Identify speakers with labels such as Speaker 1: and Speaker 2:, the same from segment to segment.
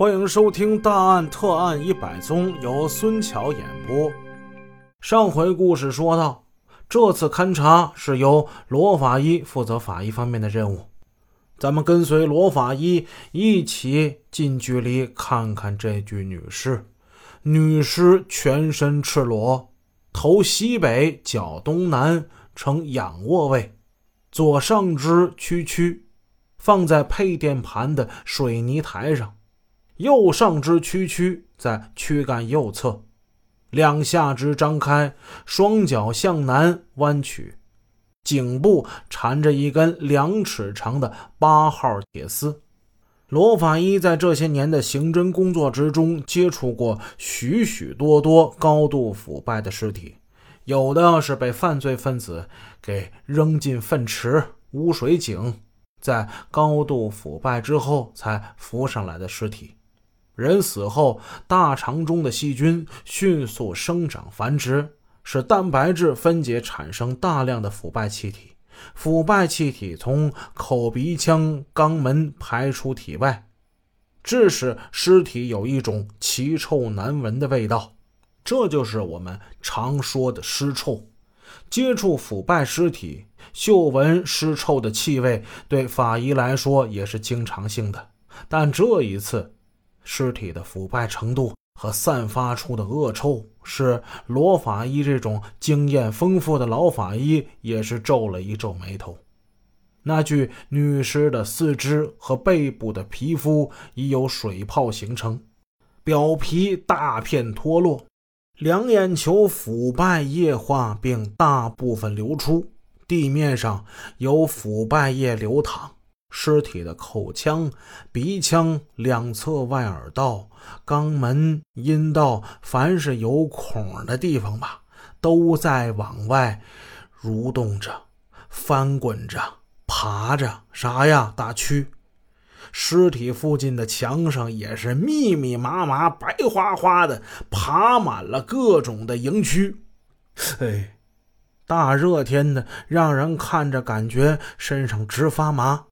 Speaker 1: 欢迎收听《大案特案一百宗》，由孙桥演播。上回故事说到，这次勘查是由罗法医负责法医方面的任务。咱们跟随罗法医一起近距离看看这具女尸。女尸全身赤裸，头西北，脚东南，呈仰卧位，左上肢屈曲，放在配电盘的水泥台上。右上肢屈曲在躯干右侧，两下肢张开，双脚向南弯曲，颈部缠着一根两尺长的八号铁丝。罗法医在这些年的刑侦工作之中，接触过许许多多高度腐败的尸体，有的是被犯罪分子给扔进粪池、污水井，在高度腐败之后才浮上来的尸体。人死后，大肠中的细菌迅速生长繁殖，使蛋白质分解产生大量的腐败气体。腐败气体从口鼻腔肛门排出体外，致使尸体有一种奇臭难闻的味道。这就是我们常说的尸臭。接触腐败尸体，嗅闻尸臭的气味，对法医来说也是经常性的。但这一次，尸体的腐败程度和散发出的恶臭，使罗法医这种经验丰富的老法医也是皱了一皱眉头。那具女尸的四肢和背部的皮肤已有水泡形成，表皮大片脱落，两眼球腐败液化并大部分流出，地面上有腐败液流淌。尸体的口腔、鼻腔、两侧外耳道、肛门、阴道，凡是有孔的地方吧，都在往外蠕动着、翻滚着、爬着，啥呀？大蛆！尸体附近的墙上也是密密麻麻、白花花的，爬满了各种的蝇蛆。哎，大热天的，让人看着感觉身上直发麻。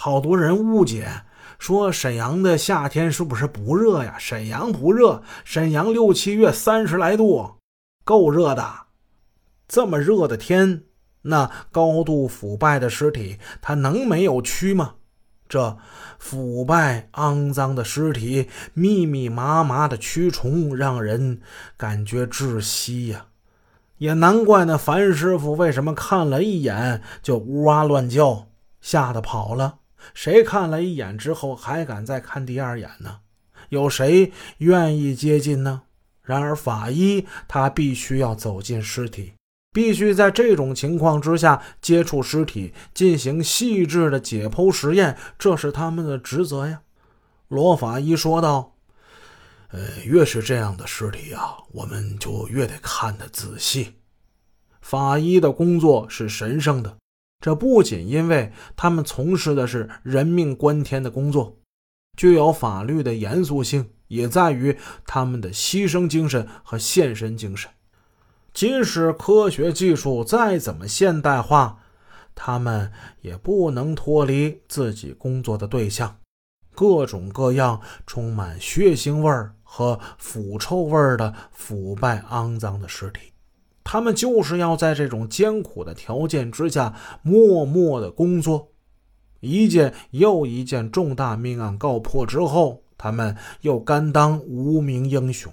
Speaker 1: 好多人误解，说沈阳的夏天是不是不热呀？沈阳不热，沈阳六七月三十来度，够热的。这么热的天，那高度腐败的尸体，它能没有蛆吗？这腐败肮脏的尸体，密密麻麻的蛆虫，让人感觉窒息呀。也难怪那樊师傅为什么看了一眼就呜哇乱叫，吓得跑了。谁看了一眼之后还敢再看第二眼呢？有谁愿意接近呢？然而法医他必须要走进尸体，必须在这种情况之下接触尸体，进行细致的解剖实验，这是他们的职责呀。罗法医说道：“呃，越是这样的尸体啊，我们就越得看得仔细。法医的工作是神圣的。”这不仅因为他们从事的是人命关天的工作，具有法律的严肃性，也在于他们的牺牲精神和献身精神。即使科学技术再怎么现代化，他们也不能脱离自己工作的对象——各种各样充满血腥味儿和腐臭味儿的腐败肮脏的尸体。他们就是要在这种艰苦的条件之下默默的工作，一件又一件重大命案告破之后，他们又甘当无名英雄。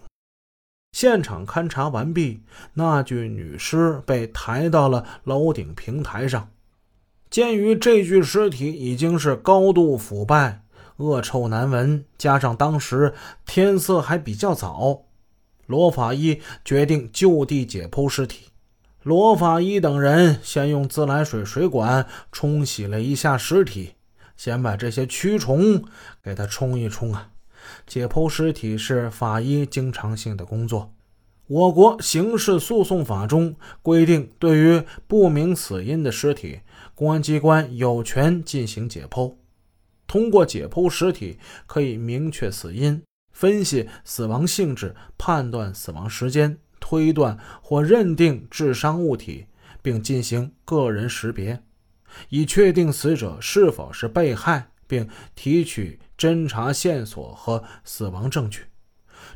Speaker 1: 现场勘查完毕，那具女尸被抬到了楼顶平台上。鉴于这具尸体已经是高度腐败、恶臭难闻，加上当时天色还比较早。罗法医决定就地解剖尸体。罗法医等人先用自来水水管冲洗了一下尸体，先把这些蛆虫给它冲一冲啊！解剖尸体是法医经常性的工作。我国刑事诉讼法中规定，对于不明死因的尸体，公安机关有权进行解剖。通过解剖尸体，可以明确死因。分析死亡性质，判断死亡时间，推断或认定致伤物体，并进行个人识别，以确定死者是否是被害，并提取侦查线索和死亡证据。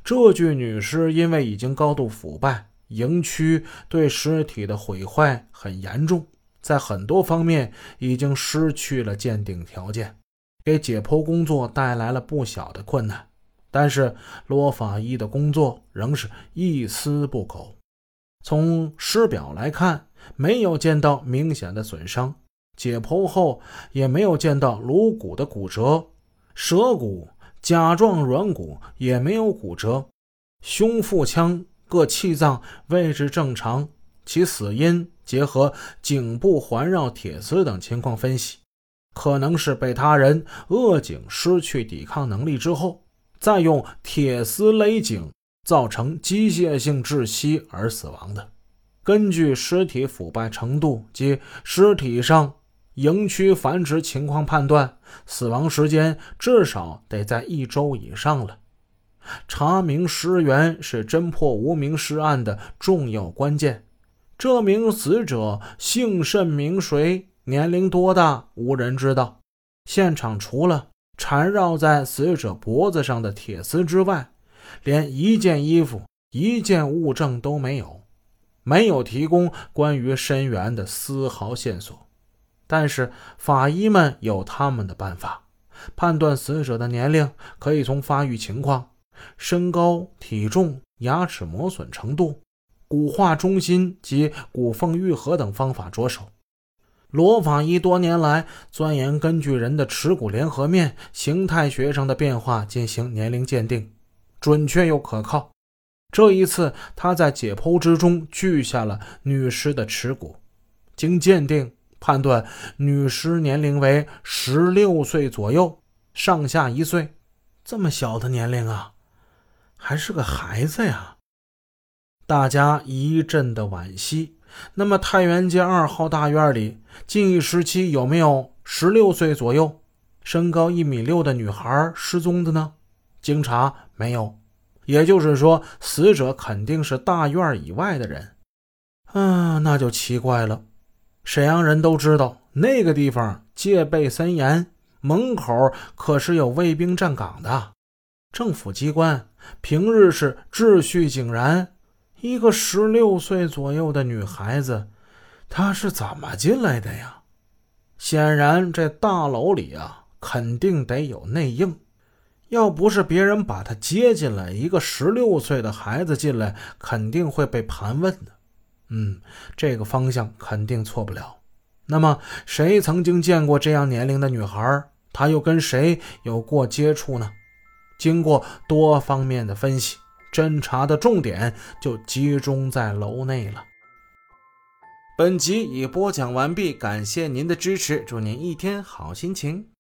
Speaker 1: 这具女尸因为已经高度腐败，营区对尸体的毁坏很严重，在很多方面已经失去了鉴定条件，给解剖工作带来了不小的困难。但是罗法医的工作仍是一丝不苟。从尸表来看，没有见到明显的损伤，解剖后也没有见到颅骨的骨折，舌骨。甲状软骨也没有骨折，胸腹腔各气脏位置正常，其死因结合颈部环绕铁丝等情况分析，可能是被他人扼颈失去抵抗能力之后，再用铁丝勒颈，造成机械性窒息而死亡的。根据尸体腐败程度及尸体上。营区繁殖情况判断，死亡时间至少得在一周以上了。查明尸源是侦破无名尸案的重要关键。这名死者姓甚名谁，年龄多大，无人知道。现场除了缠绕在死者脖子上的铁丝之外，连一件衣服、一件物证都没有，没有提供关于身源的丝毫线索。但是法医们有他们的办法，判断死者的年龄可以从发育情况、身高、体重、牙齿磨损程度、骨化中心及骨缝愈合等方法着手。罗法医多年来钻研根据人的耻骨联合面形态学上的变化进行年龄鉴定，准确又可靠。这一次，他在解剖之中锯下了女尸的耻骨，经鉴定。判断女尸年龄为十六岁左右，上下一岁，这么小的年龄啊，还是个孩子呀！大家一阵的惋惜。那么太原街二号大院里，近一时期有没有十六岁左右、身高一米六的女孩失踪的呢？经查没有，也就是说，死者肯定是大院以外的人。啊，那就奇怪了。沈阳人都知道，那个地方戒备森严，门口可是有卫兵站岗的。政府机关平日是秩序井然，一个十六岁左右的女孩子，她是怎么进来的呀？显然，这大楼里啊，肯定得有内应。要不是别人把她接进来，一个十六岁的孩子进来，肯定会被盘问的。嗯，这个方向肯定错不了。那么，谁曾经见过这样年龄的女孩？她又跟谁有过接触呢？经过多方面的分析，侦查的重点就集中在楼内了。本集已播讲完毕，感谢您的支持，祝您一天好心情。